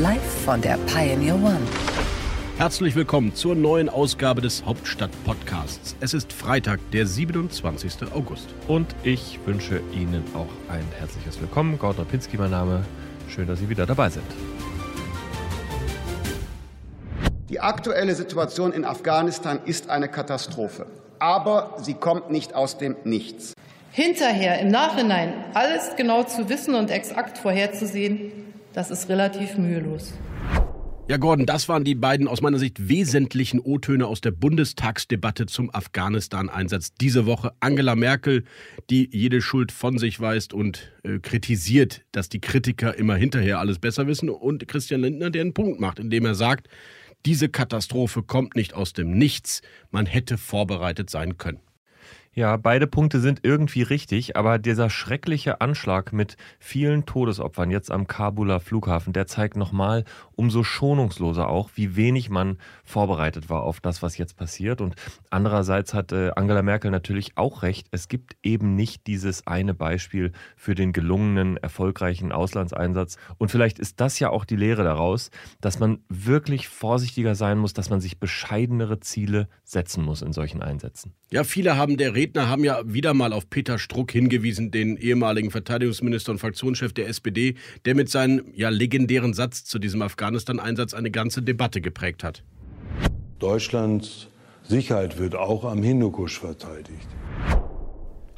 Live von der Pioneer One. Herzlich willkommen zur neuen Ausgabe des Hauptstadt-Podcasts. Es ist Freitag, der 27. August. Und ich wünsche Ihnen auch ein herzliches Willkommen. Gordon Ripinski, mein Name. Schön, dass Sie wieder dabei sind. Die aktuelle Situation in Afghanistan ist eine Katastrophe. Aber sie kommt nicht aus dem Nichts. Hinterher, im Nachhinein, alles genau zu wissen und exakt vorherzusehen, das ist relativ mühelos. Ja, Gordon, das waren die beiden aus meiner Sicht wesentlichen O-Töne aus der Bundestagsdebatte zum Afghanistan-Einsatz diese Woche. Angela Merkel, die jede Schuld von sich weist und äh, kritisiert, dass die Kritiker immer hinterher alles besser wissen. Und Christian Lindner, der einen Punkt macht, indem er sagt, diese Katastrophe kommt nicht aus dem Nichts. Man hätte vorbereitet sein können. Ja, beide Punkte sind irgendwie richtig, aber dieser schreckliche Anschlag mit vielen Todesopfern jetzt am Kabuler Flughafen, der zeigt nochmal umso schonungsloser auch, wie wenig man vorbereitet war auf das, was jetzt passiert. Und andererseits hat äh, Angela Merkel natürlich auch recht, es gibt eben nicht dieses eine Beispiel für den gelungenen, erfolgreichen Auslandseinsatz. Und vielleicht ist das ja auch die Lehre daraus, dass man wirklich vorsichtiger sein muss, dass man sich bescheidenere Ziele setzen muss in solchen Einsätzen. Ja, viele haben der Redner haben ja wieder mal auf Peter Struck hingewiesen, den ehemaligen Verteidigungsminister und Fraktionschef der SPD, der mit seinem ja legendären Satz zu diesem Afghanistan-Einsatz eine ganze Debatte geprägt hat. Deutschlands Sicherheit wird auch am Hindukusch verteidigt.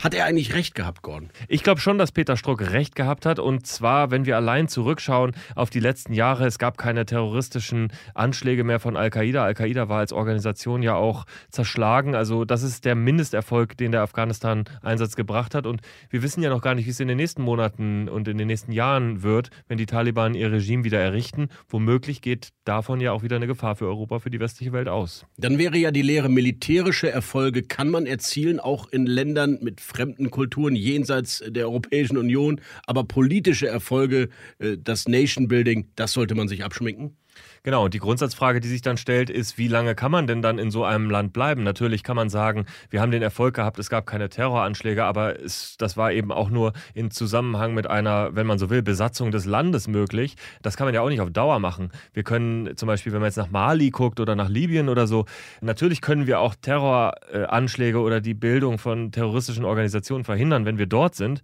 Hat er eigentlich recht gehabt, Gordon? Ich glaube schon, dass Peter Struck recht gehabt hat. Und zwar, wenn wir allein zurückschauen auf die letzten Jahre, es gab keine terroristischen Anschläge mehr von Al-Qaida. Al-Qaida war als Organisation ja auch zerschlagen. Also das ist der Mindesterfolg, den der Afghanistan-Einsatz gebracht hat. Und wir wissen ja noch gar nicht, wie es in den nächsten Monaten und in den nächsten Jahren wird, wenn die Taliban ihr Regime wieder errichten. Womöglich geht davon ja auch wieder eine Gefahr für Europa, für die westliche Welt aus. Dann wäre ja die Lehre, militärische Erfolge kann man erzielen, auch in Ländern mit fremden Kulturen jenseits der Europäischen Union. Aber politische Erfolge, äh, das Nation Building, das sollte man sich abschminken. Genau, und die Grundsatzfrage, die sich dann stellt, ist, wie lange kann man denn dann in so einem Land bleiben? Natürlich kann man sagen, wir haben den Erfolg gehabt, es gab keine Terroranschläge, aber es, das war eben auch nur in Zusammenhang mit einer, wenn man so will, Besatzung des Landes möglich. Das kann man ja auch nicht auf Dauer machen. Wir können zum Beispiel, wenn man jetzt nach Mali guckt oder nach Libyen oder so, natürlich können wir auch Terroranschläge oder die Bildung von terroristischen Organisationen verhindern, wenn wir dort sind.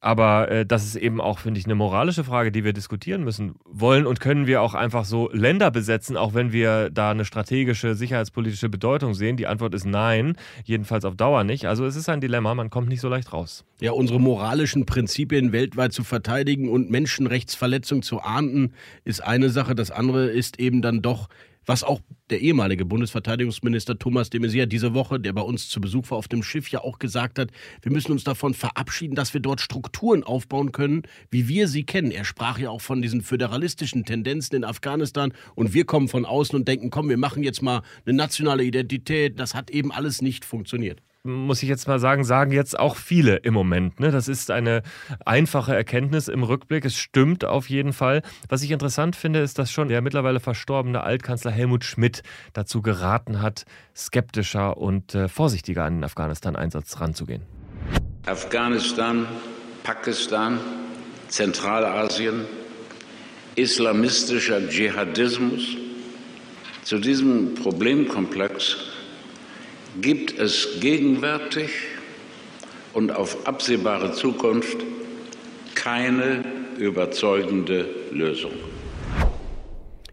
Aber äh, das ist eben auch, finde ich, eine moralische Frage, die wir diskutieren müssen. Wollen und können wir auch einfach so Länder besetzen, auch wenn wir da eine strategische, sicherheitspolitische Bedeutung sehen? Die Antwort ist nein, jedenfalls auf Dauer nicht. Also es ist ein Dilemma, man kommt nicht so leicht raus. Ja, unsere moralischen Prinzipien weltweit zu verteidigen und Menschenrechtsverletzungen zu ahnden, ist eine Sache. Das andere ist eben dann doch was auch der ehemalige Bundesverteidigungsminister Thomas de Maizière diese Woche, der bei uns zu Besuch war auf dem Schiff, ja auch gesagt hat, wir müssen uns davon verabschieden, dass wir dort Strukturen aufbauen können, wie wir sie kennen. Er sprach ja auch von diesen föderalistischen Tendenzen in Afghanistan und wir kommen von außen und denken, komm, wir machen jetzt mal eine nationale Identität. Das hat eben alles nicht funktioniert muss ich jetzt mal sagen, sagen jetzt auch viele im Moment. Ne? Das ist eine einfache Erkenntnis im Rückblick. Es stimmt auf jeden Fall. Was ich interessant finde, ist, dass schon der mittlerweile verstorbene Altkanzler Helmut Schmidt dazu geraten hat, skeptischer und äh, vorsichtiger an den Afghanistan-Einsatz ranzugehen. Afghanistan, Pakistan, Zentralasien, islamistischer Dschihadismus. Zu diesem Problemkomplex gibt es gegenwärtig und auf absehbare Zukunft keine überzeugende Lösung.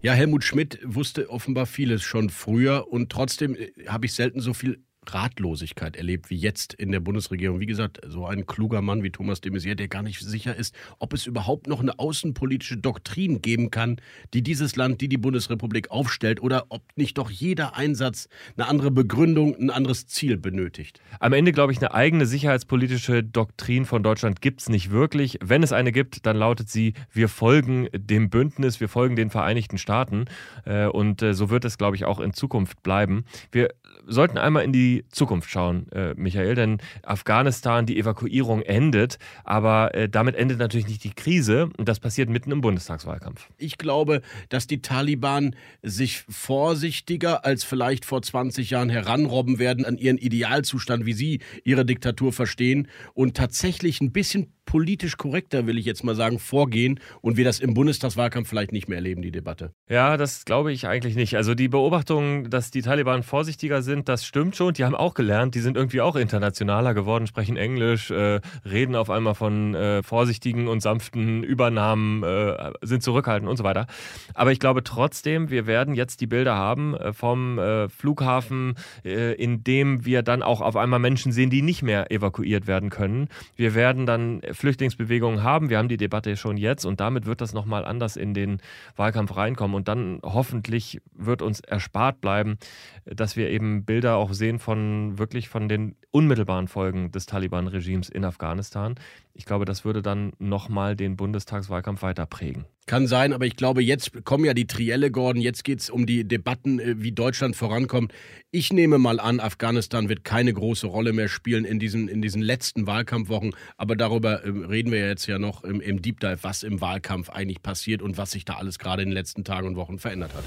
Ja, Helmut Schmidt wusste offenbar vieles schon früher und trotzdem äh, habe ich selten so viel Ratlosigkeit erlebt wie jetzt in der Bundesregierung. Wie gesagt, so ein kluger Mann wie Thomas de Maizière, der gar nicht sicher ist, ob es überhaupt noch eine außenpolitische Doktrin geben kann, die dieses Land, die die Bundesrepublik aufstellt, oder ob nicht doch jeder Einsatz eine andere Begründung, ein anderes Ziel benötigt. Am Ende glaube ich, eine eigene sicherheitspolitische Doktrin von Deutschland gibt es nicht wirklich. Wenn es eine gibt, dann lautet sie, wir folgen dem Bündnis, wir folgen den Vereinigten Staaten. Äh, und äh, so wird es, glaube ich, auch in Zukunft bleiben. Wir sollten einmal in die Zukunft schauen, äh, Michael, denn Afghanistan, die Evakuierung endet, aber äh, damit endet natürlich nicht die Krise und das passiert mitten im Bundestagswahlkampf. Ich glaube, dass die Taliban sich vorsichtiger als vielleicht vor 20 Jahren heranrobben werden an ihren Idealzustand, wie sie ihre Diktatur verstehen und tatsächlich ein bisschen politisch korrekter, will ich jetzt mal sagen, vorgehen und wir das im Bundestagswahlkampf vielleicht nicht mehr erleben, die Debatte. Ja, das glaube ich eigentlich nicht. Also die Beobachtung, dass die Taliban vorsichtiger sind, das stimmt schon. Die haben auch gelernt, die sind irgendwie auch internationaler geworden, sprechen Englisch, äh, reden auf einmal von äh, vorsichtigen und sanften Übernahmen, äh, sind zurückhaltend und so weiter. Aber ich glaube trotzdem, wir werden jetzt die Bilder haben äh, vom äh, Flughafen, äh, in dem wir dann auch auf einmal Menschen sehen, die nicht mehr evakuiert werden können. Wir werden dann Flüchtlingsbewegungen haben. Wir haben die Debatte schon jetzt und damit wird das nochmal anders in den Wahlkampf reinkommen. Und dann hoffentlich wird uns erspart bleiben, dass wir eben Bilder auch sehen von wirklich von den unmittelbaren Folgen des Taliban-Regimes in Afghanistan. Ich glaube, das würde dann nochmal den Bundestagswahlkampf weiter prägen. Kann sein, aber ich glaube, jetzt kommen ja die Trielle, Gordon. Jetzt geht es um die Debatten, äh, wie Deutschland vorankommt. Ich nehme mal an, Afghanistan wird keine große Rolle mehr spielen in diesen, in diesen letzten Wahlkampfwochen. Aber darüber äh, reden wir jetzt ja noch im, im Deep Dive, was im Wahlkampf eigentlich passiert und was sich da alles gerade in den letzten Tagen und Wochen verändert hat.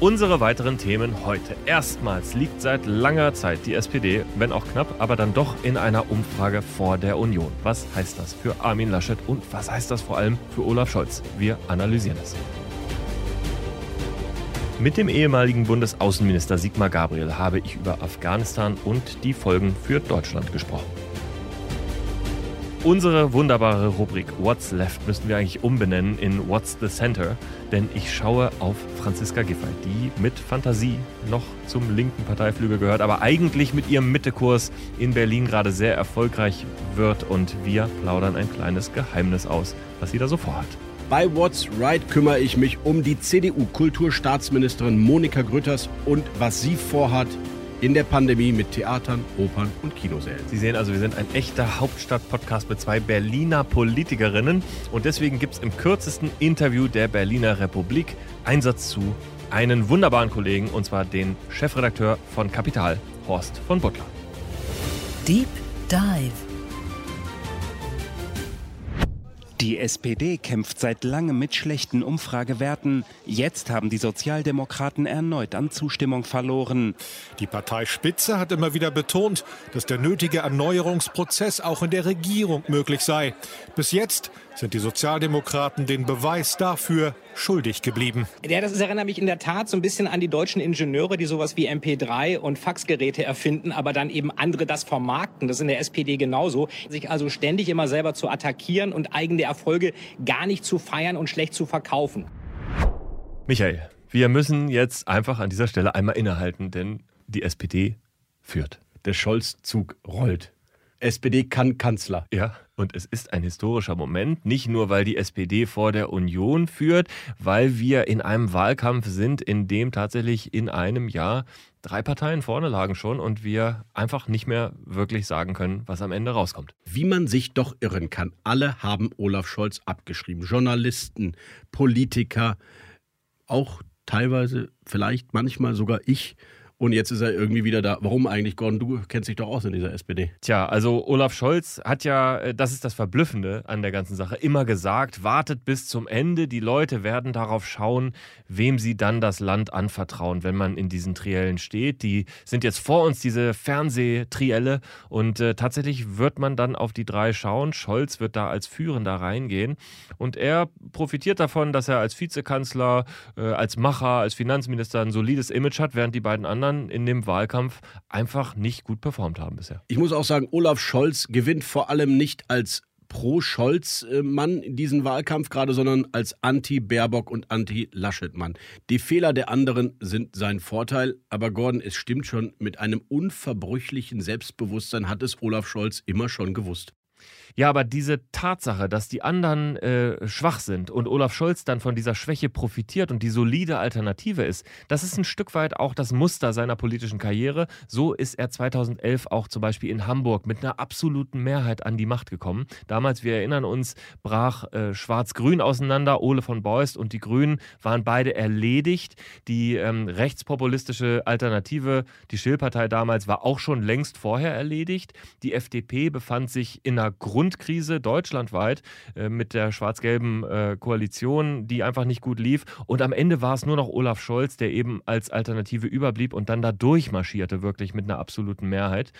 Unsere weiteren Themen heute. Erstmals liegt seit langer Zeit die SPD, wenn auch knapp, aber dann doch in einer Umfrage vor der Union. Was heißt das für Armin Laschet und was heißt das vor allem für Olaf Scholz? Wir analysieren es. Mit dem ehemaligen Bundesaußenminister Sigmar Gabriel habe ich über Afghanistan und die Folgen für Deutschland gesprochen. Unsere wunderbare Rubrik What's Left müssten wir eigentlich umbenennen in What's the Center, denn ich schaue auf Franziska Giffey, die mit Fantasie noch zum linken Parteiflügel gehört, aber eigentlich mit ihrem Mittekurs in Berlin gerade sehr erfolgreich wird und wir plaudern ein kleines Geheimnis aus, was sie da so vorhat. Bei What's Right kümmere ich mich um die CDU-Kulturstaatsministerin Monika Grütters und was sie vorhat in der Pandemie mit Theatern, Opern und Kinosälen. Sie sehen also, wir sind ein echter Hauptstadt-Podcast mit zwei Berliner Politikerinnen und deswegen gibt es im kürzesten Interview der Berliner Republik Einsatz zu einen wunderbaren Kollegen und zwar den Chefredakteur von Kapital, Horst von Butler. Deep Dive. Die SPD kämpft seit langem mit schlechten Umfragewerten. Jetzt haben die Sozialdemokraten erneut an Zustimmung verloren. Die Parteispitze hat immer wieder betont, dass der nötige Erneuerungsprozess auch in der Regierung möglich sei. Bis jetzt sind die Sozialdemokraten den Beweis dafür schuldig geblieben. Ja, das erinnert mich in der Tat so ein bisschen an die deutschen Ingenieure, die sowas wie MP3 und Faxgeräte erfinden, aber dann eben andere das vermarkten. Das ist in der SPD genauso. Sich also ständig immer selber zu attackieren und eigene Erfolge gar nicht zu feiern und schlecht zu verkaufen. Michael, wir müssen jetzt einfach an dieser Stelle einmal innehalten, denn die SPD führt. Der Scholz-Zug rollt. SPD kann Kanzler. Ja, und es ist ein historischer Moment, nicht nur weil die SPD vor der Union führt, weil wir in einem Wahlkampf sind, in dem tatsächlich in einem Jahr drei Parteien vorne lagen schon und wir einfach nicht mehr wirklich sagen können, was am Ende rauskommt. Wie man sich doch irren kann. Alle haben Olaf Scholz abgeschrieben. Journalisten, Politiker, auch teilweise, vielleicht manchmal sogar ich und jetzt ist er irgendwie wieder da. Warum eigentlich, Gordon? Du kennst dich doch aus in dieser SPD. Tja, also Olaf Scholz hat ja, äh, das ist das Verblüffende an der ganzen Sache, immer gesagt, wartet bis zum Ende. Die Leute werden darauf schauen, wem sie dann das Land anvertrauen, wenn man in diesen Triellen steht. Die sind jetzt vor uns, diese Fernsehtrielle. Und äh, tatsächlich wird man dann auf die drei schauen. Scholz wird da als Führender reingehen. Und er profitiert davon, dass er als Vizekanzler, äh, als Macher, als Finanzminister ein solides Image hat, während die beiden anderen anderen in dem Wahlkampf einfach nicht gut performt haben bisher. Ich muss auch sagen, Olaf Scholz gewinnt vor allem nicht als Pro-Scholz-Mann in diesen Wahlkampf gerade, sondern als Anti-Baerbock und Anti-Laschet-Mann. Die Fehler der anderen sind sein Vorteil, aber Gordon, es stimmt schon, mit einem unverbrüchlichen Selbstbewusstsein hat es Olaf Scholz immer schon gewusst. Ja, aber diese Tatsache, dass die anderen äh, schwach sind und Olaf Scholz dann von dieser Schwäche profitiert und die solide Alternative ist, das ist ein Stück weit auch das Muster seiner politischen Karriere. So ist er 2011 auch zum Beispiel in Hamburg mit einer absoluten Mehrheit an die Macht gekommen. Damals, wir erinnern uns, brach äh, Schwarz-Grün auseinander. Ole von Beust und die Grünen waren beide erledigt. Die ähm, rechtspopulistische Alternative, die Schillpartei damals, war auch schon längst vorher erledigt. Die FDP befand sich in einer Grund Grundkrise deutschlandweit äh, mit der schwarz-gelben äh, Koalition, die einfach nicht gut lief. Und am Ende war es nur noch Olaf Scholz, der eben als Alternative überblieb und dann da durchmarschierte, wirklich mit einer absoluten Mehrheit.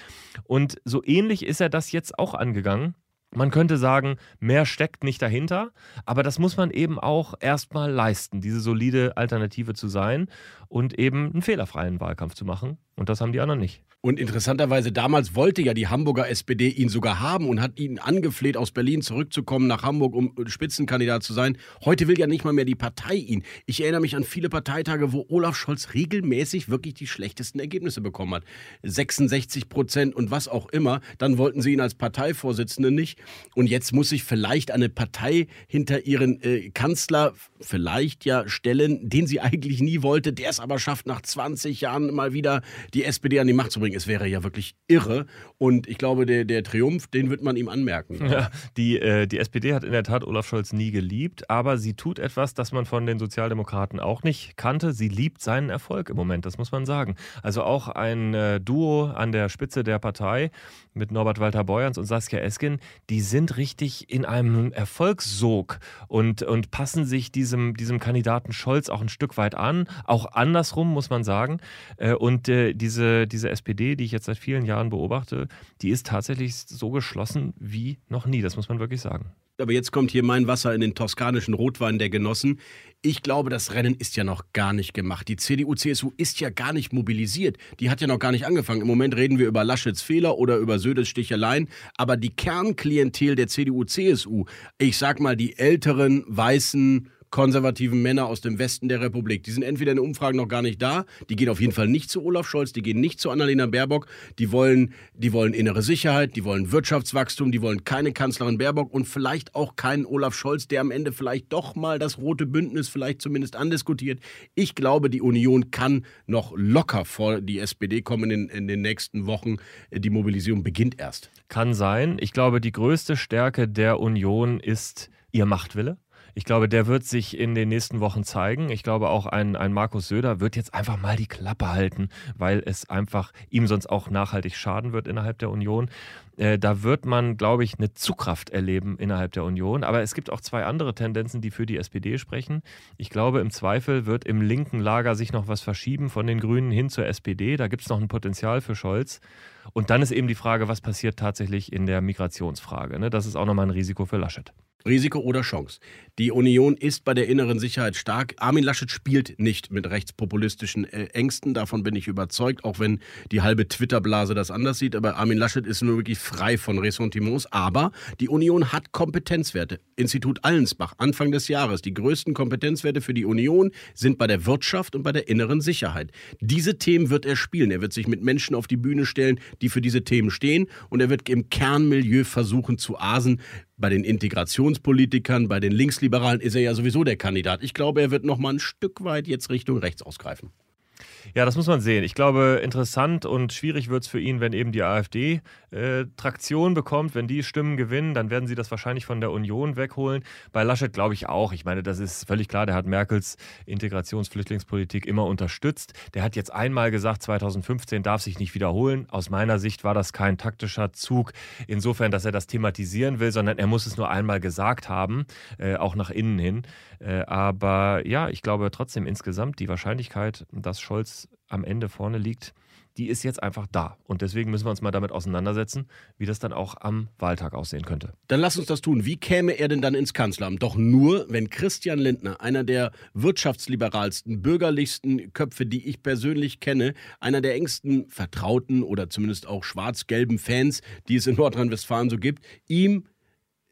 Und so ähnlich ist er das jetzt auch angegangen. Man könnte sagen, mehr steckt nicht dahinter, aber das muss man eben auch erstmal leisten, diese solide Alternative zu sein und eben einen fehlerfreien Wahlkampf zu machen. Und das haben die anderen nicht. Und interessanterweise, damals wollte ja die Hamburger SPD ihn sogar haben und hat ihn angefleht, aus Berlin zurückzukommen nach Hamburg, um Spitzenkandidat zu sein. Heute will ja nicht mal mehr die Partei ihn. Ich erinnere mich an viele Parteitage, wo Olaf Scholz regelmäßig wirklich die schlechtesten Ergebnisse bekommen hat. 66 Prozent und was auch immer. Dann wollten sie ihn als Parteivorsitzenden nicht. Und jetzt muss sich vielleicht eine Partei hinter ihren äh, Kanzler vielleicht ja stellen, den sie eigentlich nie wollte, der es aber schafft, nach 20 Jahren mal wieder die SPD an die Macht zu bringen. Es wäre ja wirklich irre. Und ich glaube, der, der Triumph, den wird man ihm anmerken. Ja, die, äh, die SPD hat in der Tat Olaf Scholz nie geliebt, aber sie tut etwas, das man von den Sozialdemokraten auch nicht kannte. Sie liebt seinen Erfolg im Moment, das muss man sagen. Also auch ein äh, Duo an der Spitze der Partei mit Norbert Walter Beuerns und Saskia Esken, die sind richtig in einem Erfolgssog und, und passen sich diesem, diesem Kandidaten Scholz auch ein Stück weit an. Auch andersrum, muss man sagen. Äh, und äh, diese, diese SPD, die ich jetzt seit vielen Jahren beobachte, die ist tatsächlich so geschlossen wie noch nie. Das muss man wirklich sagen. Aber jetzt kommt hier mein Wasser in den toskanischen Rotwein der Genossen. Ich glaube, das Rennen ist ja noch gar nicht gemacht. Die CDU, CSU ist ja gar nicht mobilisiert. Die hat ja noch gar nicht angefangen. Im Moment reden wir über Laschets Fehler oder über Södes Sticheleien. Aber die Kernklientel der CDU, CSU, ich sag mal die älteren, weißen, konservativen Männer aus dem Westen der Republik. Die sind entweder in Umfragen noch gar nicht da, die gehen auf jeden Fall nicht zu Olaf Scholz, die gehen nicht zu Annalena Baerbock, die wollen, die wollen innere Sicherheit, die wollen Wirtschaftswachstum, die wollen keine Kanzlerin Baerbock und vielleicht auch keinen Olaf Scholz, der am Ende vielleicht doch mal das rote Bündnis vielleicht zumindest andiskutiert. Ich glaube, die Union kann noch locker vor die SPD kommen in, in den nächsten Wochen. Die Mobilisierung beginnt erst. Kann sein. Ich glaube, die größte Stärke der Union ist ihr Machtwille. Ich glaube, der wird sich in den nächsten Wochen zeigen. Ich glaube, auch ein, ein Markus Söder wird jetzt einfach mal die Klappe halten, weil es einfach ihm sonst auch nachhaltig schaden wird innerhalb der Union. Äh, da wird man, glaube ich, eine Zugkraft erleben innerhalb der Union. Aber es gibt auch zwei andere Tendenzen, die für die SPD sprechen. Ich glaube, im Zweifel wird im linken Lager sich noch was verschieben von den Grünen hin zur SPD. Da gibt es noch ein Potenzial für Scholz. Und dann ist eben die Frage, was passiert tatsächlich in der Migrationsfrage. Ne? Das ist auch nochmal ein Risiko für Laschet. Risiko oder Chance. Die Union ist bei der inneren Sicherheit stark. Armin Laschet spielt nicht mit rechtspopulistischen äh, Ängsten, davon bin ich überzeugt, auch wenn die halbe Twitter-Blase das anders sieht. Aber Armin Laschet ist nur wirklich frei von Ressentiments. Aber die Union hat Kompetenzwerte. Institut Allensbach, Anfang des Jahres, die größten Kompetenzwerte für die Union sind bei der Wirtschaft und bei der inneren Sicherheit. Diese Themen wird er spielen. Er wird sich mit Menschen auf die Bühne stellen, die für diese Themen stehen. Und er wird im Kernmilieu versuchen zu asen, bei den Integrationspolitikern, bei den Linksliberalen ist er ja sowieso der Kandidat. Ich glaube, er wird noch mal ein Stück weit jetzt Richtung rechts ausgreifen. Ja, das muss man sehen. Ich glaube, interessant und schwierig wird es für ihn, wenn eben die AfD äh, Traktion bekommt. Wenn die Stimmen gewinnen, dann werden sie das wahrscheinlich von der Union wegholen. Bei Laschet glaube ich auch. Ich meine, das ist völlig klar. Der hat Merkels Integrationsflüchtlingspolitik immer unterstützt. Der hat jetzt einmal gesagt, 2015 darf sich nicht wiederholen. Aus meiner Sicht war das kein taktischer Zug, insofern, dass er das thematisieren will, sondern er muss es nur einmal gesagt haben, äh, auch nach innen hin. Äh, aber ja, ich glaube trotzdem insgesamt die Wahrscheinlichkeit, dass Scholz am Ende vorne liegt, die ist jetzt einfach da. Und deswegen müssen wir uns mal damit auseinandersetzen, wie das dann auch am Wahltag aussehen könnte. Dann lass uns das tun. Wie käme er denn dann ins Kanzleramt? Doch nur, wenn Christian Lindner, einer der wirtschaftsliberalsten, bürgerlichsten Köpfe, die ich persönlich kenne, einer der engsten Vertrauten oder zumindest auch schwarz-gelben Fans, die es in Nordrhein-Westfalen so gibt, ihm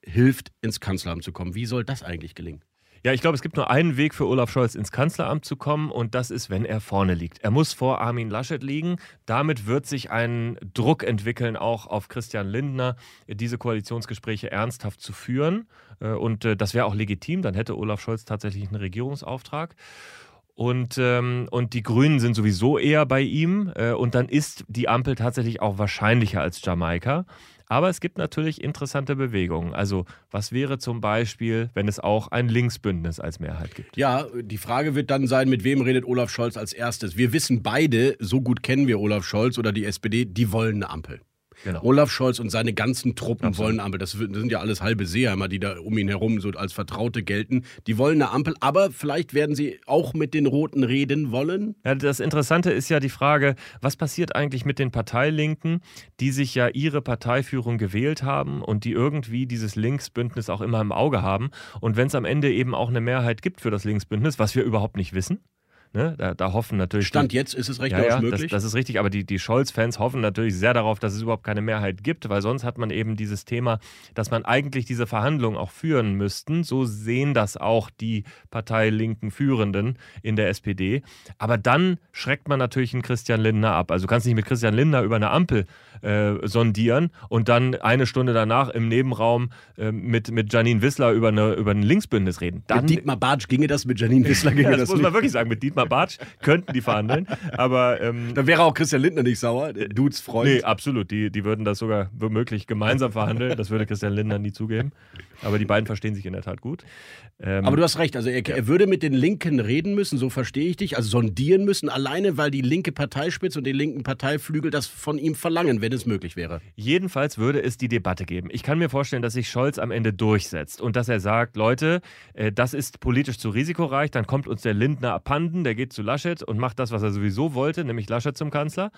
hilft, ins Kanzleramt zu kommen. Wie soll das eigentlich gelingen? Ja, ich glaube, es gibt nur einen Weg für Olaf Scholz ins Kanzleramt zu kommen und das ist, wenn er vorne liegt. Er muss vor Armin Laschet liegen. Damit wird sich ein Druck entwickeln, auch auf Christian Lindner, diese Koalitionsgespräche ernsthaft zu führen. Äh, und äh, das wäre auch legitim, dann hätte Olaf Scholz tatsächlich einen Regierungsauftrag. Und, ähm, und die Grünen sind sowieso eher bei ihm. Äh, und dann ist die Ampel tatsächlich auch wahrscheinlicher als Jamaika. Aber es gibt natürlich interessante Bewegungen. Also was wäre zum Beispiel, wenn es auch ein Linksbündnis als Mehrheit gibt? Ja, die Frage wird dann sein, mit wem redet Olaf Scholz als erstes? Wir wissen beide, so gut kennen wir Olaf Scholz oder die SPD, die wollen eine Ampel. Genau. Olaf Scholz und seine ganzen Truppen Absolut. wollen eine Ampel. Das sind ja alles halbe Seeheimer, die da um ihn herum so als Vertraute gelten. Die wollen eine Ampel, aber vielleicht werden sie auch mit den Roten reden wollen. Ja, das Interessante ist ja die Frage, was passiert eigentlich mit den Parteilinken, die sich ja ihre Parteiführung gewählt haben und die irgendwie dieses Linksbündnis auch immer im Auge haben. Und wenn es am Ende eben auch eine Mehrheit gibt für das Linksbündnis, was wir überhaupt nicht wissen, Ne? Da, da, hoffen natürlich. Stand die, jetzt ist es recht ja, ja, möglich. Das, das, ist richtig, aber die, die Scholz-Fans hoffen natürlich sehr darauf, dass es überhaupt keine Mehrheit gibt, weil sonst hat man eben dieses Thema, dass man eigentlich diese Verhandlungen auch führen müssten. So sehen das auch die Parteilinken Führenden in der SPD. Aber dann schreckt man natürlich einen Christian Lindner ab. Also du kannst nicht mit Christian Lindner über eine Ampel äh, sondieren und dann eine Stunde danach im Nebenraum äh, mit, mit Janine Wissler über, eine, über ein Linksbündnis reden. Dann, mit Dietmar Bartsch ginge das, mit Janine Wissler ginge ja, das, das muss man wirklich sagen. Mit Dietmar Bartsch könnten die verhandeln. Aber ähm, dann wäre auch Christian Lindner nicht sauer, Dudes Freund. Nee, absolut. Die, die würden das sogar womöglich gemeinsam verhandeln. Das würde Christian Lindner nie zugeben. Aber die beiden verstehen sich in der Tat gut. Ähm, Aber du hast recht, also er, er, würde mit den Linken reden müssen, so verstehe ich dich, also sondieren müssen, alleine weil die linke Parteispitze und die linken Parteiflügel das von ihm verlangen, wenn es möglich wäre. Jedenfalls würde es die Debatte geben. Ich kann mir vorstellen, dass sich Scholz am Ende durchsetzt und dass er sagt, Leute, äh, das ist politisch zu risikoreich, dann kommt uns der Lindner abhanden, der geht zu Laschet und macht das, was er sowieso wollte, nämlich Laschet zum Kanzler.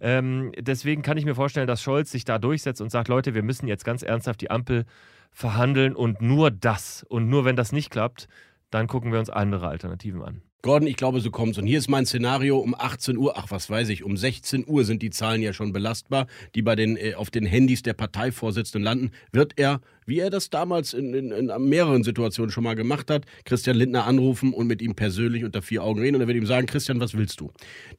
Ähm, deswegen kann ich mir vorstellen, dass Scholz sich da durchsetzt und sagt, Leute, wir müssen jetzt ganz ernsthaft die Ampel verhandeln und nur das. Und nur wenn das nicht klappt, dann gucken wir uns andere Alternativen an. Gordon, ich glaube, so kommt's. Und hier ist mein Szenario um 18 Uhr, ach was weiß ich, um 16 Uhr sind die Zahlen ja schon belastbar, die bei den, äh, auf den Handys der Parteivorsitzenden landen. Wird er wie er das damals in, in, in, mehreren Situationen schon mal gemacht hat, Christian Lindner anrufen und mit ihm persönlich unter vier Augen reden. Und er wird ihm sagen, Christian, was willst du?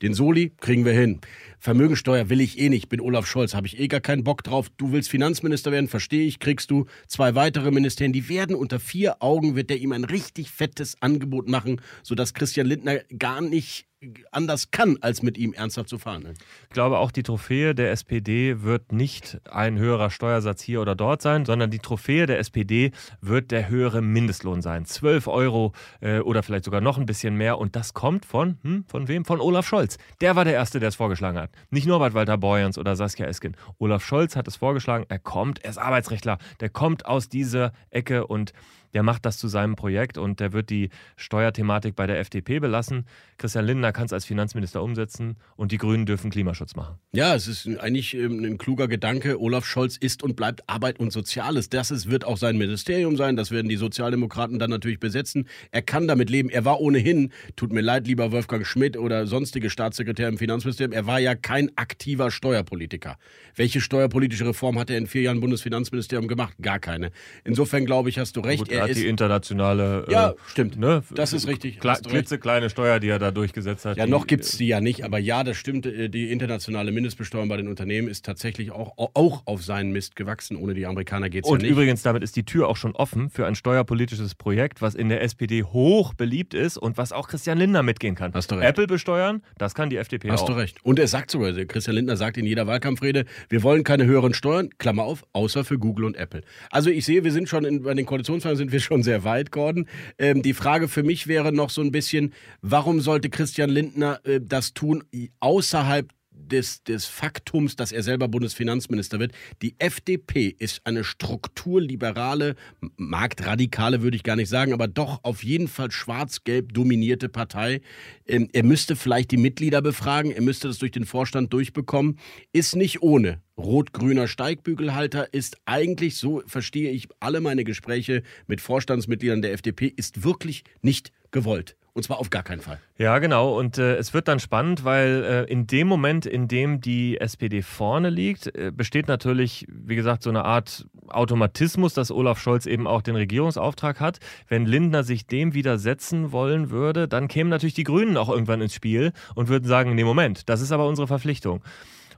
Den Soli kriegen wir hin. Vermögensteuer will ich eh nicht, bin Olaf Scholz, habe ich eh gar keinen Bock drauf. Du willst Finanzminister werden, verstehe ich, kriegst du zwei weitere Ministerien, die werden unter vier Augen, wird er ihm ein richtig fettes Angebot machen, sodass Christian Lindner gar nicht anders kann, als mit ihm ernsthaft zu fahren. Ich glaube, auch die Trophäe der SPD wird nicht ein höherer Steuersatz hier oder dort sein, sondern die Trophäe der SPD wird der höhere Mindestlohn sein. 12 Euro äh, oder vielleicht sogar noch ein bisschen mehr. Und das kommt von, hm, von wem? Von Olaf Scholz. Der war der Erste, der es vorgeschlagen hat. Nicht Norbert Walter Borjans oder Saskia Esken. Olaf Scholz hat es vorgeschlagen. Er kommt, er ist Arbeitsrechtler. Der kommt aus dieser Ecke und der macht das zu seinem Projekt und der wird die Steuerthematik bei der FDP belassen. Christian Lindner kann es als Finanzminister umsetzen und die Grünen dürfen Klimaschutz machen. Ja, es ist eigentlich ähm, ein kluger Gedanke. Olaf Scholz ist und bleibt Arbeit und Soziales. Das ist, wird auch sein Ministerium sein. Das werden die Sozialdemokraten dann natürlich besetzen. Er kann damit leben. Er war ohnehin, tut mir leid, lieber Wolfgang Schmidt oder sonstige Staatssekretär im Finanzministerium, er war ja kein aktiver Steuerpolitiker. Welche steuerpolitische Reform hat er in vier Jahren Bundesfinanzministerium gemacht? Gar keine. Insofern glaube ich, hast du recht. Gut, er hat die internationale. Äh, ja, stimmt. Ne? Das ist richtig. Kle klitzekleine Steuer, die er da durchgesetzt hat. Ja, noch gibt es die ja nicht, aber ja, das stimmt. Äh, die internationale Mindestbesteuerung bei den Unternehmen ist tatsächlich auch, auch auf seinen Mist gewachsen. Ohne die Amerikaner geht es ja nicht. Und übrigens, damit ist die Tür auch schon offen für ein steuerpolitisches Projekt, was in der SPD hoch beliebt ist und was auch Christian Lindner mitgehen kann. Hast du recht. Apple besteuern, das kann die FDP Hast auch. Hast du recht. Und er sagt sogar, Christian Lindner sagt in jeder Wahlkampfrede, wir wollen keine höheren Steuern, Klammer auf, außer für Google und Apple. Also ich sehe, wir sind schon in, bei den Koalitionsverhandlungen sind wir schon sehr weit, Gordon. Ähm, die Frage für mich wäre noch so ein bisschen, warum sollte Christian Lindner äh, das tun außerhalb des, des Faktums, dass er selber Bundesfinanzminister wird. Die FDP ist eine strukturliberale, marktradikale würde ich gar nicht sagen, aber doch auf jeden Fall schwarz-gelb dominierte Partei. Ähm, er müsste vielleicht die Mitglieder befragen, er müsste das durch den Vorstand durchbekommen. Ist nicht ohne. Rot-grüner Steigbügelhalter ist eigentlich, so verstehe ich alle meine Gespräche mit Vorstandsmitgliedern der FDP, ist wirklich nicht gewollt. Und zwar auf gar keinen Fall. Ja, genau. Und äh, es wird dann spannend, weil äh, in dem Moment, in dem die SPD vorne liegt, äh, besteht natürlich, wie gesagt, so eine Art Automatismus, dass Olaf Scholz eben auch den Regierungsauftrag hat. Wenn Lindner sich dem widersetzen wollen würde, dann kämen natürlich die Grünen auch irgendwann ins Spiel und würden sagen, nee, Moment, das ist aber unsere Verpflichtung.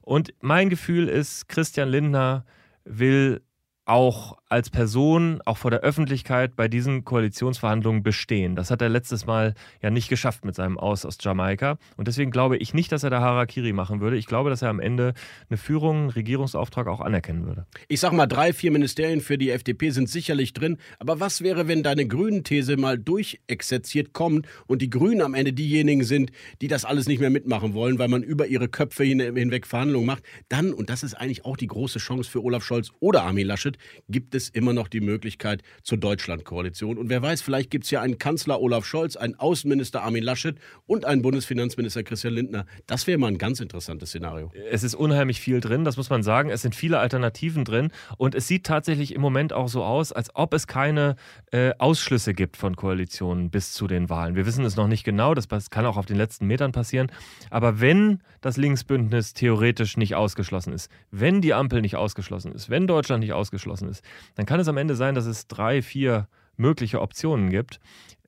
Und mein Gefühl ist, Christian Lindner will auch als Person, auch vor der Öffentlichkeit bei diesen Koalitionsverhandlungen bestehen. Das hat er letztes Mal ja nicht geschafft mit seinem Aus aus Jamaika. Und deswegen glaube ich nicht, dass er da Harakiri machen würde. Ich glaube, dass er am Ende eine Führung, einen Regierungsauftrag auch anerkennen würde. Ich sag mal, drei, vier Ministerien für die FDP sind sicherlich drin. Aber was wäre, wenn deine Grünen-These mal durchexerziert kommt und die Grünen am Ende diejenigen sind, die das alles nicht mehr mitmachen wollen, weil man über ihre Köpfe hinweg Verhandlungen macht? Dann, und das ist eigentlich auch die große Chance für Olaf Scholz oder Armin Laschet, gibt es immer noch die Möglichkeit zur Deutschlandkoalition. Und wer weiß, vielleicht gibt es ja einen Kanzler Olaf Scholz, einen Außenminister Armin Laschet und einen Bundesfinanzminister Christian Lindner. Das wäre mal ein ganz interessantes Szenario. Es ist unheimlich viel drin, das muss man sagen. Es sind viele Alternativen drin. Und es sieht tatsächlich im Moment auch so aus, als ob es keine äh, Ausschlüsse gibt von Koalitionen bis zu den Wahlen. Wir wissen es noch nicht genau, das kann auch auf den letzten Metern passieren. Aber wenn das Linksbündnis theoretisch nicht ausgeschlossen ist, wenn die Ampel nicht ausgeschlossen ist, wenn Deutschland nicht ausgeschlossen ist, dann kann es am Ende sein, dass es drei, vier mögliche Optionen gibt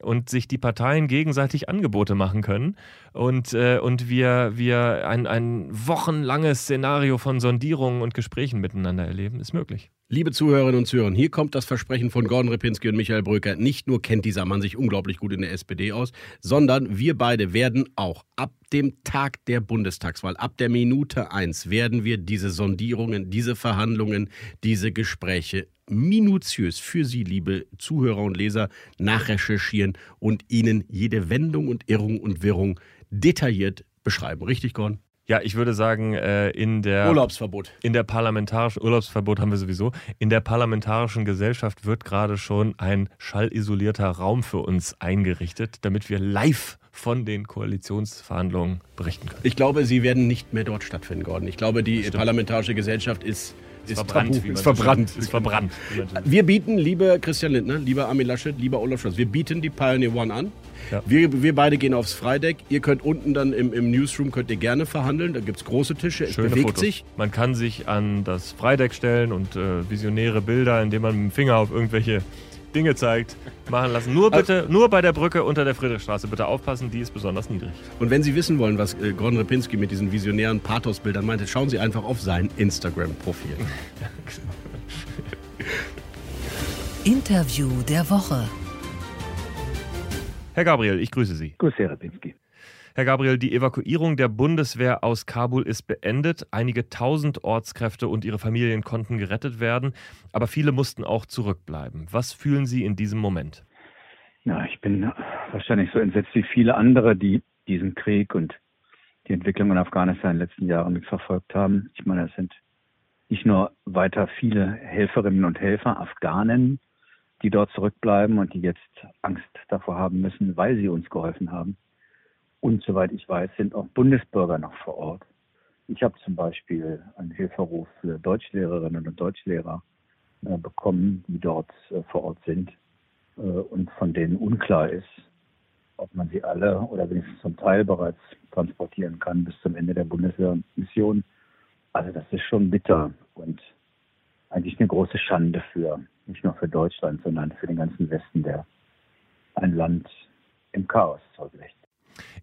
und sich die Parteien gegenseitig Angebote machen können und, äh, und wir, wir ein, ein wochenlanges Szenario von Sondierungen und Gesprächen miteinander erleben, ist möglich. Liebe Zuhörerinnen und Zuhörer, hier kommt das Versprechen von Gordon Ripinski und Michael Bröker. Nicht nur kennt dieser Mann sich unglaublich gut in der SPD aus, sondern wir beide werden auch ab dem Tag der Bundestagswahl, ab der Minute eins, werden wir diese Sondierungen, diese Verhandlungen, diese Gespräche minutiös für Sie, liebe Zuhörer und Leser, nachrecherchieren und Ihnen jede Wendung und Irrung und Wirrung detailliert beschreiben. Richtig, Gordon? Ja, ich würde sagen, äh, in der Urlaubsverbot. In der parlamentarischen Urlaubsverbot haben wir sowieso. In der parlamentarischen Gesellschaft wird gerade schon ein schallisolierter Raum für uns eingerichtet, damit wir live von den Koalitionsverhandlungen berichten können. Ich glaube, sie werden nicht mehr dort stattfinden, Gordon. Ich glaube, die parlamentarische Gesellschaft ist ist verbrannt. Tabu, ist verbrannt. Ist verbrannt. Wir bieten, lieber Christian Lindner, lieber Armin Laschet, lieber Olaf Scholz, wir bieten die Pioneer One an. Ja. Wir, wir beide gehen aufs Freideck. Ihr könnt unten dann im, im Newsroom könnt ihr gerne verhandeln. Da gibt es große Tische. Es Schöne bewegt Fotos. sich. Man kann sich an das Freideck stellen und äh, visionäre Bilder, indem man mit dem Finger auf irgendwelche Dinge zeigt, machen lassen. Nur bitte, nur bei der Brücke unter der Friedrichstraße bitte aufpassen, die ist besonders niedrig. Und wenn Sie wissen wollen, was äh, Gordon Repinski mit diesen visionären Pathosbildern meinte, schauen Sie einfach auf sein Instagram-Profil. Interview der Woche. Herr Gabriel, ich grüße Sie. Grüße, Herr Repinski. Herr Gabriel, die Evakuierung der Bundeswehr aus Kabul ist beendet. Einige tausend Ortskräfte und ihre Familien konnten gerettet werden, aber viele mussten auch zurückbleiben. Was fühlen Sie in diesem Moment? Ja, ich bin wahrscheinlich so entsetzt wie viele andere, die diesen Krieg und die Entwicklung in Afghanistan in den letzten Jahren mitverfolgt haben. Ich meine, es sind nicht nur weiter viele Helferinnen und Helfer, Afghanen, die dort zurückbleiben und die jetzt Angst davor haben müssen, weil sie uns geholfen haben. Und soweit ich weiß, sind auch Bundesbürger noch vor Ort. Ich habe zum Beispiel einen Hilferuf für Deutschlehrerinnen und Deutschlehrer äh, bekommen, die dort äh, vor Ort sind äh, und von denen unklar ist, ob man sie alle oder wenigstens zum Teil bereits transportieren kann bis zum Ende der Bundeswehrmission. Also das ist schon bitter und eigentlich eine große Schande für nicht nur für Deutschland, sondern für den ganzen Westen, der ein Land im Chaos zurücklässt.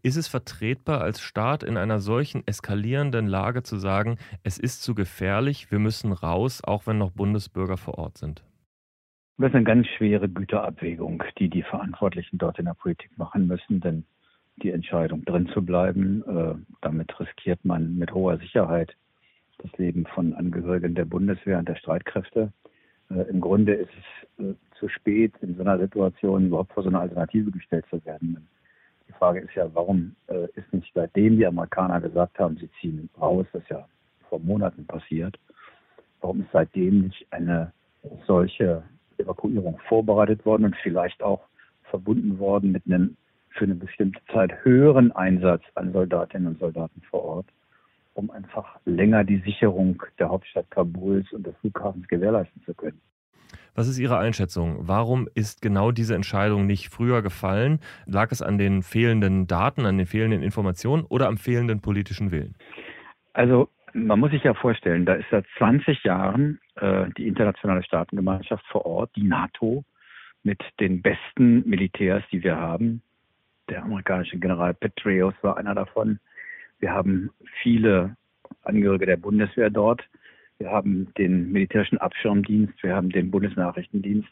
Ist es vertretbar, als Staat in einer solchen eskalierenden Lage zu sagen, es ist zu gefährlich, wir müssen raus, auch wenn noch Bundesbürger vor Ort sind? Das ist eine ganz schwere Güterabwägung, die die Verantwortlichen dort in der Politik machen müssen, denn die Entscheidung drin zu bleiben, äh, damit riskiert man mit hoher Sicherheit das Leben von Angehörigen der Bundeswehr und der Streitkräfte. Äh, Im Grunde ist es äh, zu spät, in so einer Situation überhaupt vor so eine Alternative gestellt zu werden. Die Frage ist ja, warum äh, ist nicht seitdem die Amerikaner gesagt haben, sie ziehen raus, das ja vor Monaten passiert, warum ist seitdem nicht eine solche Evakuierung vorbereitet worden und vielleicht auch verbunden worden mit einem für eine bestimmte Zeit höheren Einsatz an Soldatinnen und Soldaten vor Ort? um einfach länger die Sicherung der Hauptstadt Kabuls und des Flughafens gewährleisten zu können. Was ist Ihre Einschätzung? Warum ist genau diese Entscheidung nicht früher gefallen? Lag es an den fehlenden Daten, an den fehlenden Informationen oder am fehlenden politischen Willen? Also man muss sich ja vorstellen, da ist seit 20 Jahren äh, die internationale Staatengemeinschaft vor Ort, die NATO, mit den besten Militärs, die wir haben. Der amerikanische General Petraeus war einer davon. Wir haben viele Angehörige der Bundeswehr dort. Wir haben den militärischen Abschirmdienst, wir haben den Bundesnachrichtendienst,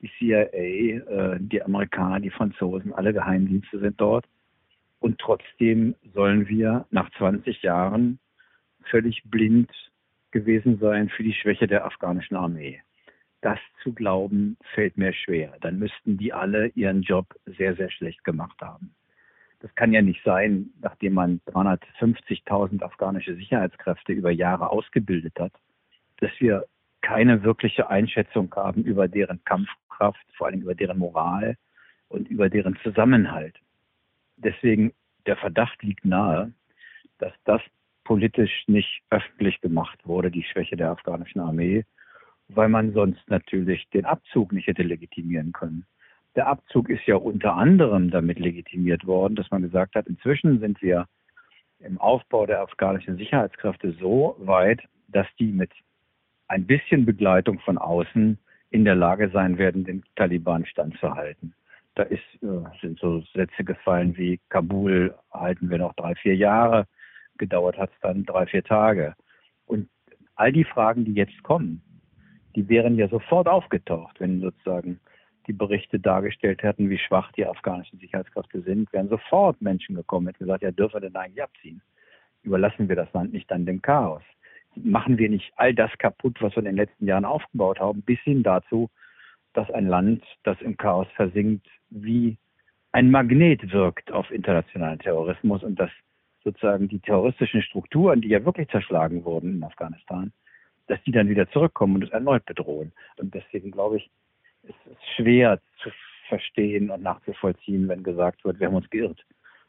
die CIA, äh, die Amerikaner, die Franzosen, alle Geheimdienste sind dort. Und trotzdem sollen wir nach 20 Jahren völlig blind gewesen sein für die Schwäche der afghanischen Armee. Das zu glauben, fällt mir schwer. Dann müssten die alle ihren Job sehr, sehr schlecht gemacht haben. Das kann ja nicht sein, nachdem man 350.000 afghanische Sicherheitskräfte über Jahre ausgebildet hat, dass wir keine wirkliche Einschätzung haben über deren Kampfkraft, vor allem über deren Moral und über deren Zusammenhalt. Deswegen der Verdacht liegt nahe, dass das politisch nicht öffentlich gemacht wurde, die Schwäche der afghanischen Armee, weil man sonst natürlich den Abzug nicht hätte legitimieren können. Der Abzug ist ja unter anderem damit legitimiert worden, dass man gesagt hat, inzwischen sind wir im Aufbau der afghanischen Sicherheitskräfte so weit, dass die mit ein bisschen Begleitung von außen in der Lage sein werden, den Taliban standzuhalten. Da ist, äh, sind so Sätze gefallen wie Kabul halten wir noch drei, vier Jahre, gedauert hat es dann drei, vier Tage. Und all die Fragen, die jetzt kommen, die wären ja sofort aufgetaucht, wenn sozusagen die Berichte dargestellt hätten, wie schwach die afghanischen Sicherheitskräfte sind, wären sofort Menschen gekommen, hätten gesagt, ja, dürfen wir denn eigentlich abziehen? Überlassen wir das Land nicht dann dem Chaos? Machen wir nicht all das kaputt, was wir in den letzten Jahren aufgebaut haben, bis hin dazu, dass ein Land, das im Chaos versinkt, wie ein Magnet wirkt auf internationalen Terrorismus und dass sozusagen die terroristischen Strukturen, die ja wirklich zerschlagen wurden in Afghanistan, dass die dann wieder zurückkommen und es erneut bedrohen. Und deswegen glaube ich, es ist schwer zu verstehen und nachzuvollziehen, wenn gesagt wird, wir haben uns geirrt.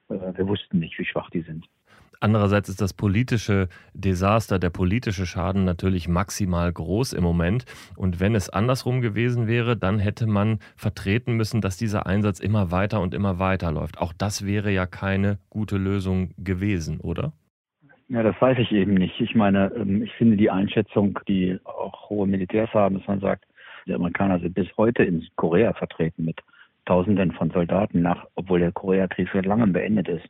Äh, wir wussten nicht, wie schwach die sind. Andererseits ist das politische Desaster, der politische Schaden natürlich maximal groß im Moment. Und wenn es andersrum gewesen wäre, dann hätte man vertreten müssen, dass dieser Einsatz immer weiter und immer weiter läuft. Auch das wäre ja keine gute Lösung gewesen, oder? Ja, das weiß ich eben nicht. Ich meine, ähm, ich finde die Einschätzung, die auch hohe Militärs haben, dass man sagt, die Amerikaner sind bis heute in Korea vertreten mit Tausenden von Soldaten nach, obwohl der Koreakrieg seit langem beendet ist.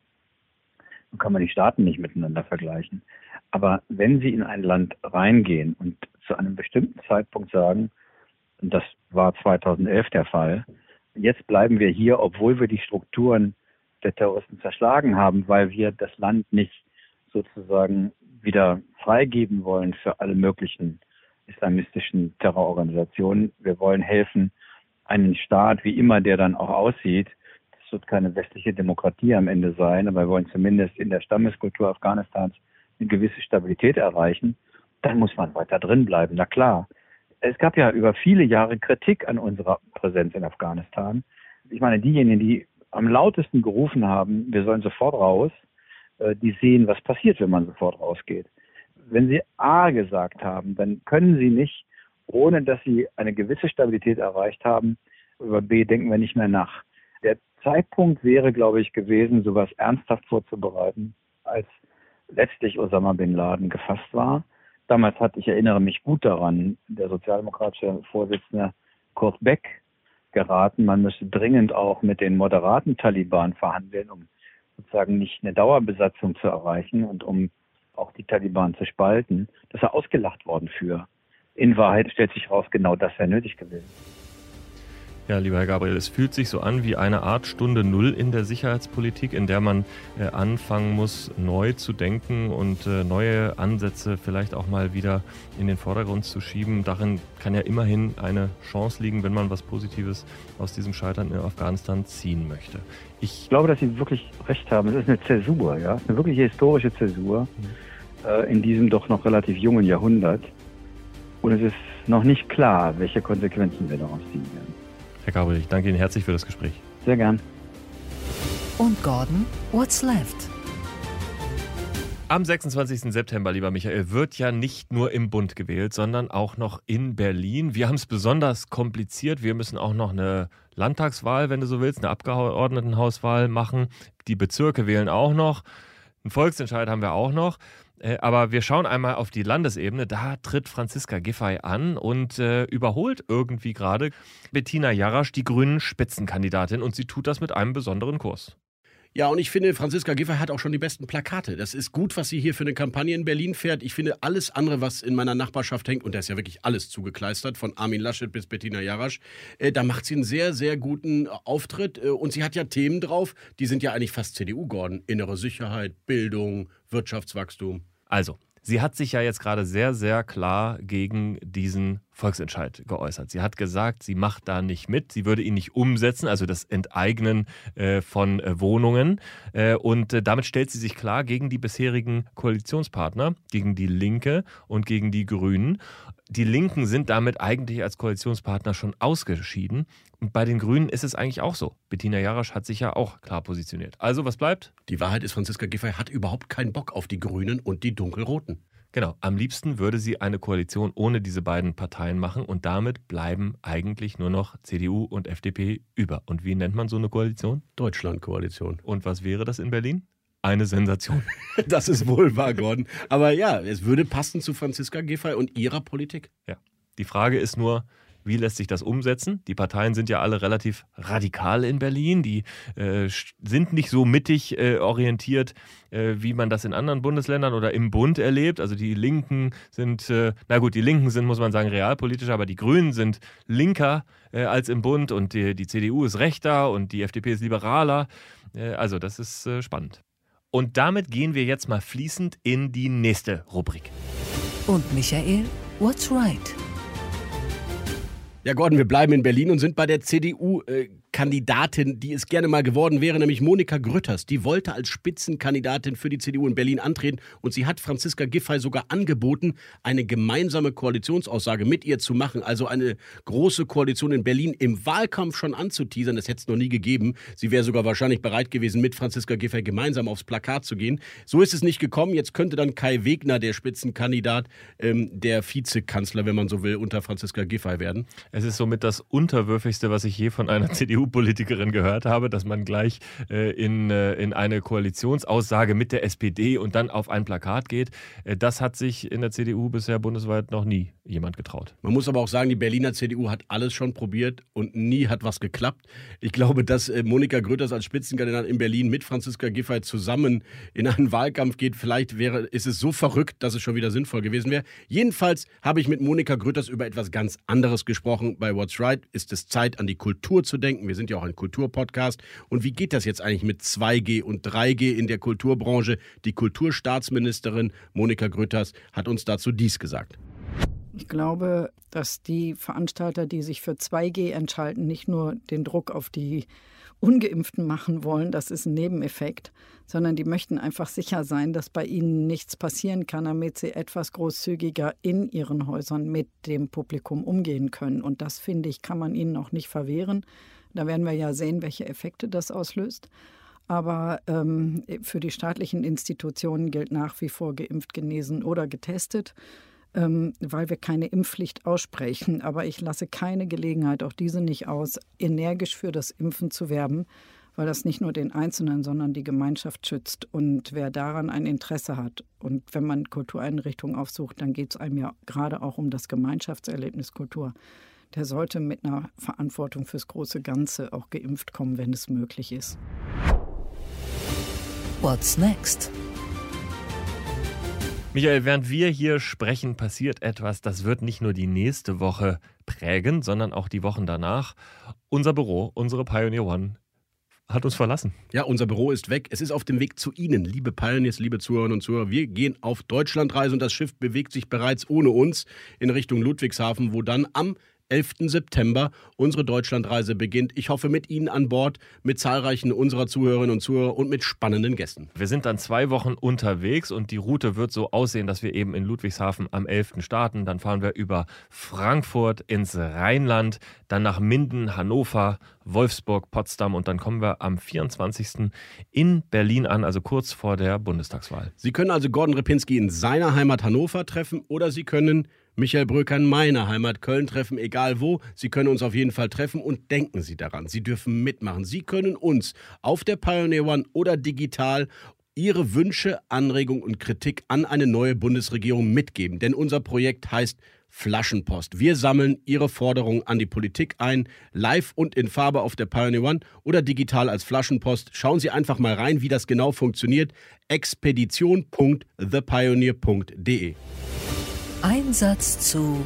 Nun kann man die Staaten nicht miteinander vergleichen. Aber wenn Sie in ein Land reingehen und zu einem bestimmten Zeitpunkt sagen, und das war 2011 der Fall, jetzt bleiben wir hier, obwohl wir die Strukturen der Terroristen zerschlagen haben, weil wir das Land nicht sozusagen wieder freigeben wollen für alle möglichen islamistischen Terrororganisationen. Wir wollen helfen, einen Staat, wie immer der dann auch aussieht, das wird keine westliche Demokratie am Ende sein, aber wir wollen zumindest in der Stammeskultur Afghanistans eine gewisse Stabilität erreichen, dann muss man weiter drin bleiben. Na klar. Es gab ja über viele Jahre Kritik an unserer Präsenz in Afghanistan. Ich meine, diejenigen, die am lautesten gerufen haben, wir sollen sofort raus, äh, die sehen, was passiert, wenn man sofort rausgeht wenn Sie A gesagt haben, dann können Sie nicht, ohne dass Sie eine gewisse Stabilität erreicht haben, über B denken wir nicht mehr nach. Der Zeitpunkt wäre, glaube ich, gewesen, sowas ernsthaft vorzubereiten, als letztlich Osama bin Laden gefasst war. Damals hat, ich erinnere mich gut daran, der sozialdemokratische Vorsitzende Kurt Beck geraten, man müsse dringend auch mit den moderaten Taliban verhandeln, um sozusagen nicht eine Dauerbesatzung zu erreichen und um auch die Taliban zu spalten, dass er ausgelacht worden für. In Wahrheit stellt sich heraus, genau das wäre nötig gewesen. Ja, lieber Herr Gabriel, es fühlt sich so an wie eine Art Stunde Null in der Sicherheitspolitik, in der man äh, anfangen muss, neu zu denken und äh, neue Ansätze vielleicht auch mal wieder in den Vordergrund zu schieben. Darin kann ja immerhin eine Chance liegen, wenn man was Positives aus diesem Scheitern in Afghanistan ziehen möchte. Ich glaube, dass Sie wirklich recht haben. Es ist eine Zäsur, ja, eine wirkliche historische Zäsur. Mhm äh, in diesem doch noch relativ jungen Jahrhundert. Und es ist noch nicht klar, welche Konsequenzen wir daraus ziehen werden. Herr Gabriel, ich danke Ihnen herzlich für das Gespräch. Sehr gern. Und Gordon, what's left? Am 26. September, lieber Michael, wird ja nicht nur im Bund gewählt, sondern auch noch in Berlin. Wir haben es besonders kompliziert. Wir müssen auch noch eine Landtagswahl, wenn du so willst, eine Abgeordnetenhauswahl machen. Die Bezirke wählen auch noch. Einen Volksentscheid haben wir auch noch. Äh, aber wir schauen einmal auf die Landesebene. Da tritt Franziska Giffey an und äh, überholt irgendwie gerade Bettina Jarasch, die grünen Spitzenkandidatin. Und sie tut das mit einem besonderen Kurs. Ja, und ich finde, Franziska Giffey hat auch schon die besten Plakate. Das ist gut, was sie hier für eine Kampagne in Berlin fährt. Ich finde, alles andere, was in meiner Nachbarschaft hängt, und da ist ja wirklich alles zugekleistert, von Armin Laschet bis Bettina Jarasch, äh, da macht sie einen sehr, sehr guten Auftritt. Äh, und sie hat ja Themen drauf, die sind ja eigentlich fast CDU geworden. Innere Sicherheit, Bildung, Wirtschaftswachstum. Also, Sie hat sich ja jetzt gerade sehr, sehr klar gegen diesen Volksentscheid geäußert. Sie hat gesagt, sie macht da nicht mit, sie würde ihn nicht umsetzen, also das Enteignen äh, von äh, Wohnungen. Äh, und äh, damit stellt sie sich klar gegen die bisherigen Koalitionspartner, gegen die Linke und gegen die Grünen. Die Linken sind damit eigentlich als Koalitionspartner schon ausgeschieden. Und bei den Grünen ist es eigentlich auch so. Bettina Jarasch hat sich ja auch klar positioniert. Also, was bleibt? Die Wahrheit ist, Franziska Giffey hat überhaupt keinen Bock auf die Grünen und die Dunkelroten. Genau, am liebsten würde sie eine Koalition ohne diese beiden Parteien machen und damit bleiben eigentlich nur noch CDU und FDP über. Und wie nennt man so eine Koalition? Deutschlandkoalition. Und was wäre das in Berlin? Eine Sensation. das ist wohl wahr, Gordon. Aber ja, es würde passen zu Franziska Giffey und ihrer Politik. Ja. Die Frage ist nur, wie lässt sich das umsetzen? Die Parteien sind ja alle relativ radikal in Berlin. Die äh, sind nicht so mittig äh, orientiert, äh, wie man das in anderen Bundesländern oder im Bund erlebt. Also die Linken sind, äh, na gut, die Linken sind, muss man sagen, realpolitisch, aber die Grünen sind linker äh, als im Bund und die, die, CDU ist rechter und die FDP ist liberaler. Äh, also das ist spannend. Und damit gehen wir jetzt mal fließend in die nächste Rubrik. Und Michael, what's right? Ja, Gordon, wir bleiben in Berlin und sind bei der CDU. Äh, Kandidatin, die es gerne mal geworden wäre, nämlich Monika Grütters. Die wollte als Spitzenkandidatin für die CDU in Berlin antreten und sie hat Franziska Giffey sogar angeboten, eine gemeinsame Koalitionsaussage mit ihr zu machen, also eine große Koalition in Berlin im Wahlkampf schon anzuteasern. Das hätte es noch nie gegeben. Sie wäre sogar wahrscheinlich bereit gewesen, mit Franziska Giffey gemeinsam aufs Plakat zu gehen. So ist es nicht gekommen. Jetzt könnte dann Kai Wegner, der Spitzenkandidat, ähm, der Vizekanzler, wenn man so will, unter Franziska Giffey werden. Es ist somit das Unterwürfigste, was ich je von einer CDU CDU-Politikerin gehört habe, dass man gleich äh, in, äh, in eine Koalitionsaussage mit der SPD und dann auf ein Plakat geht. Äh, das hat sich in der CDU bisher bundesweit noch nie jemand getraut. Man muss aber auch sagen, die Berliner CDU hat alles schon probiert und nie hat was geklappt. Ich glaube, dass äh, Monika Grütters als Spitzenkandidat in Berlin mit Franziska Giffey zusammen in einen Wahlkampf geht, vielleicht wäre, ist es so verrückt, dass es schon wieder sinnvoll gewesen wäre. Jedenfalls habe ich mit Monika Grütters über etwas ganz anderes gesprochen. Bei What's Right ist es Zeit, an die Kultur zu denken. Wir sind ja auch ein Kulturpodcast. Und wie geht das jetzt eigentlich mit 2G und 3G in der Kulturbranche? Die Kulturstaatsministerin Monika Grütters hat uns dazu dies gesagt. Ich glaube, dass die Veranstalter, die sich für 2G entscheiden, nicht nur den Druck auf die Ungeimpften machen wollen, das ist ein Nebeneffekt, sondern die möchten einfach sicher sein, dass bei ihnen nichts passieren kann, damit sie etwas großzügiger in ihren Häusern mit dem Publikum umgehen können. Und das, finde ich, kann man ihnen auch nicht verwehren. Da werden wir ja sehen, welche Effekte das auslöst. Aber ähm, für die staatlichen Institutionen gilt nach wie vor geimpft, genesen oder getestet ähm, weil wir keine Impfpflicht aussprechen. Aber ich lasse keine Gelegenheit, auch diese nicht aus, energisch für das Impfen zu werben, weil das nicht nur den Einzelnen, sondern die Gemeinschaft schützt. Und wer daran ein Interesse hat und wenn man Kultureinrichtungen aufsucht, dann geht es einem ja gerade auch um das Gemeinschaftserlebnis Kultur. Der sollte mit einer Verantwortung fürs große Ganze auch geimpft kommen, wenn es möglich ist. What's next? Michael, während wir hier sprechen, passiert etwas, das wird nicht nur die nächste Woche prägen, sondern auch die Wochen danach. Unser Büro, unsere Pioneer One, hat uns verlassen. Ja, unser Büro ist weg. Es ist auf dem Weg zu Ihnen, liebe Pioneers, liebe Zuhörerinnen und Zuhörer. Wir gehen auf Deutschlandreise und das Schiff bewegt sich bereits ohne uns in Richtung Ludwigshafen, wo dann am 11. September unsere Deutschlandreise beginnt. Ich hoffe mit Ihnen an Bord, mit zahlreichen unserer Zuhörerinnen und Zuhörer und mit spannenden Gästen. Wir sind dann zwei Wochen unterwegs und die Route wird so aussehen, dass wir eben in Ludwigshafen am 11. starten. Dann fahren wir über Frankfurt ins Rheinland, dann nach Minden, Hannover, Wolfsburg, Potsdam und dann kommen wir am 24. in Berlin an, also kurz vor der Bundestagswahl. Sie können also Gordon Repinski in seiner Heimat Hannover treffen oder Sie können Michael Bröker in meiner Heimat Köln treffen, egal wo. Sie können uns auf jeden Fall treffen und denken Sie daran. Sie dürfen mitmachen. Sie können uns auf der Pioneer One oder digital Ihre Wünsche, Anregungen und Kritik an eine neue Bundesregierung mitgeben. Denn unser Projekt heißt Flaschenpost. Wir sammeln Ihre Forderungen an die Politik ein, live und in Farbe auf der Pioneer One oder digital als Flaschenpost. Schauen Sie einfach mal rein, wie das genau funktioniert. expedition.thepioneer.de Einsatz zu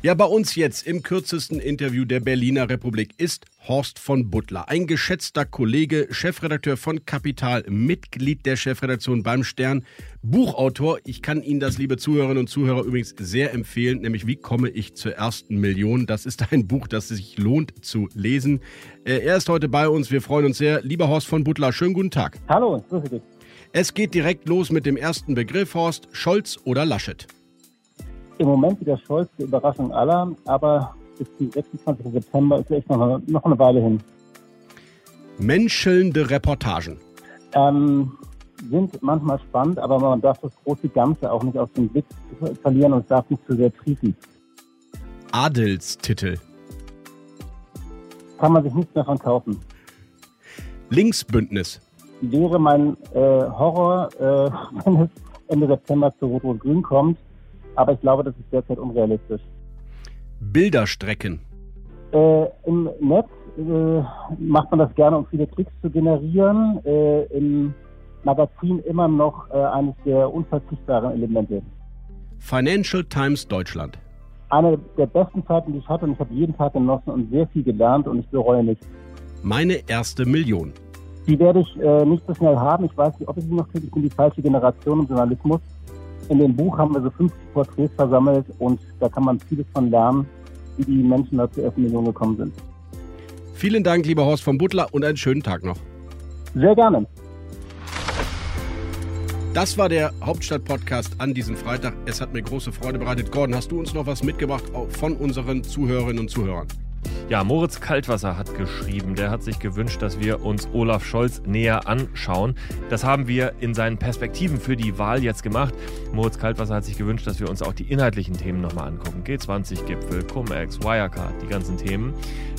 ja, bei uns jetzt im kürzesten Interview der Berliner Republik ist Horst von Butler, ein geschätzter Kollege, Chefredakteur von Kapital, Mitglied der Chefredaktion beim Stern, Buchautor. Ich kann Ihnen das, liebe Zuhörerinnen und Zuhörer, übrigens sehr empfehlen, nämlich Wie komme ich zur ersten Million? Das ist ein Buch, das sich lohnt zu lesen. Äh, er ist heute bei uns. Wir freuen uns sehr. Lieber Horst von Butler, schönen guten Tag. Hallo, grüße dich. Es geht direkt los mit dem ersten Begriff, Horst. Scholz oder Laschet? Im Moment wieder Scholz, die Überraschung aller, aber bis zum 26. September ist echt noch eine, noch eine Weile hin. Menschelnde Reportagen. Ähm, sind manchmal spannend, aber man darf das große Ganze auch nicht aus dem Blick verlieren und darf nicht zu sehr triefen. Adelstitel. Kann man sich nichts mehr von kaufen. Linksbündnis wäre mein äh, Horror, äh, wenn es Ende September zu Rot-Rot-Grün kommt. Aber ich glaube, das ist derzeit unrealistisch. Bilderstrecken. Äh, Im Netz äh, macht man das gerne, um viele Klicks zu generieren. Äh, Im Magazin immer noch äh, eines der unverzichtbaren Elemente. Financial Times Deutschland. Eine der besten Zeiten, die ich hatte und ich habe jeden Tag genossen und sehr viel gelernt und ich bereue nichts. Meine erste Million. Die werde ich äh, nicht so schnell haben. Ich weiß nicht, ob ich sie noch kriege. Ich bin die falsche Generation im Journalismus. In dem Buch haben wir so 50 Porträts versammelt und da kann man vieles von lernen, wie die Menschen da zur Million gekommen sind. Vielen Dank, lieber Horst von Butler, und einen schönen Tag noch. Sehr gerne. Das war der Hauptstadt-Podcast an diesem Freitag. Es hat mir große Freude bereitet. Gordon, hast du uns noch was mitgebracht von unseren Zuhörerinnen und Zuhörern? Ja, Moritz Kaltwasser hat geschrieben, der hat sich gewünscht, dass wir uns Olaf Scholz näher anschauen. Das haben wir in seinen Perspektiven für die Wahl jetzt gemacht. Moritz Kaltwasser hat sich gewünscht, dass wir uns auch die inhaltlichen Themen nochmal angucken. G20-Gipfel, Cum-Ex, Wirecard, die ganzen Themen.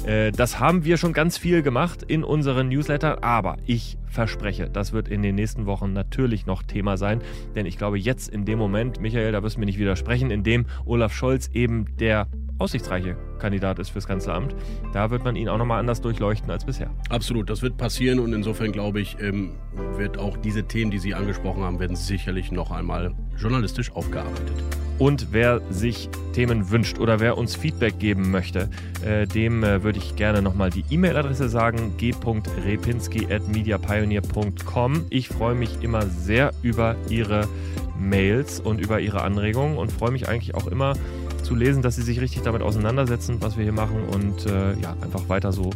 Äh, das haben wir schon ganz viel gemacht in unseren Newslettern, aber ich verspreche, das wird in den nächsten Wochen natürlich noch Thema sein, denn ich glaube jetzt in dem Moment, Michael, da wirst du mir nicht widersprechen, in dem Olaf Scholz eben der aussichtsreiche Kandidat ist fürs Kanzleramt. Da wird man ihn auch nochmal anders durchleuchten als bisher. Absolut, das wird passieren und insofern glaube ich, ähm, wird auch diese Themen, die Sie angesprochen haben, werden sicherlich noch einmal journalistisch aufgearbeitet. Und wer sich Themen wünscht oder wer uns Feedback geben möchte, äh, dem äh, würde ich gerne nochmal die E-Mail-Adresse sagen: g.repinski.mediapioneer.com. Ich freue mich immer sehr über Ihre Mails und über Ihre Anregungen und freue mich eigentlich auch immer zu lesen, dass sie sich richtig damit auseinandersetzen, was wir hier machen und äh, ja, einfach weiter so.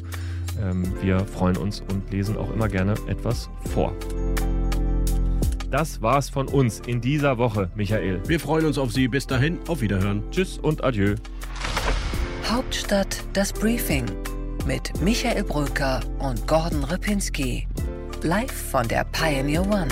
Ähm, wir freuen uns und lesen auch immer gerne etwas vor. Das war's von uns in dieser Woche, Michael. Wir freuen uns auf Sie. Bis dahin, auf Wiederhören. Tschüss und adieu. Hauptstadt das Briefing mit Michael Brücker und Gordon Ripinski. Live von der Pioneer One.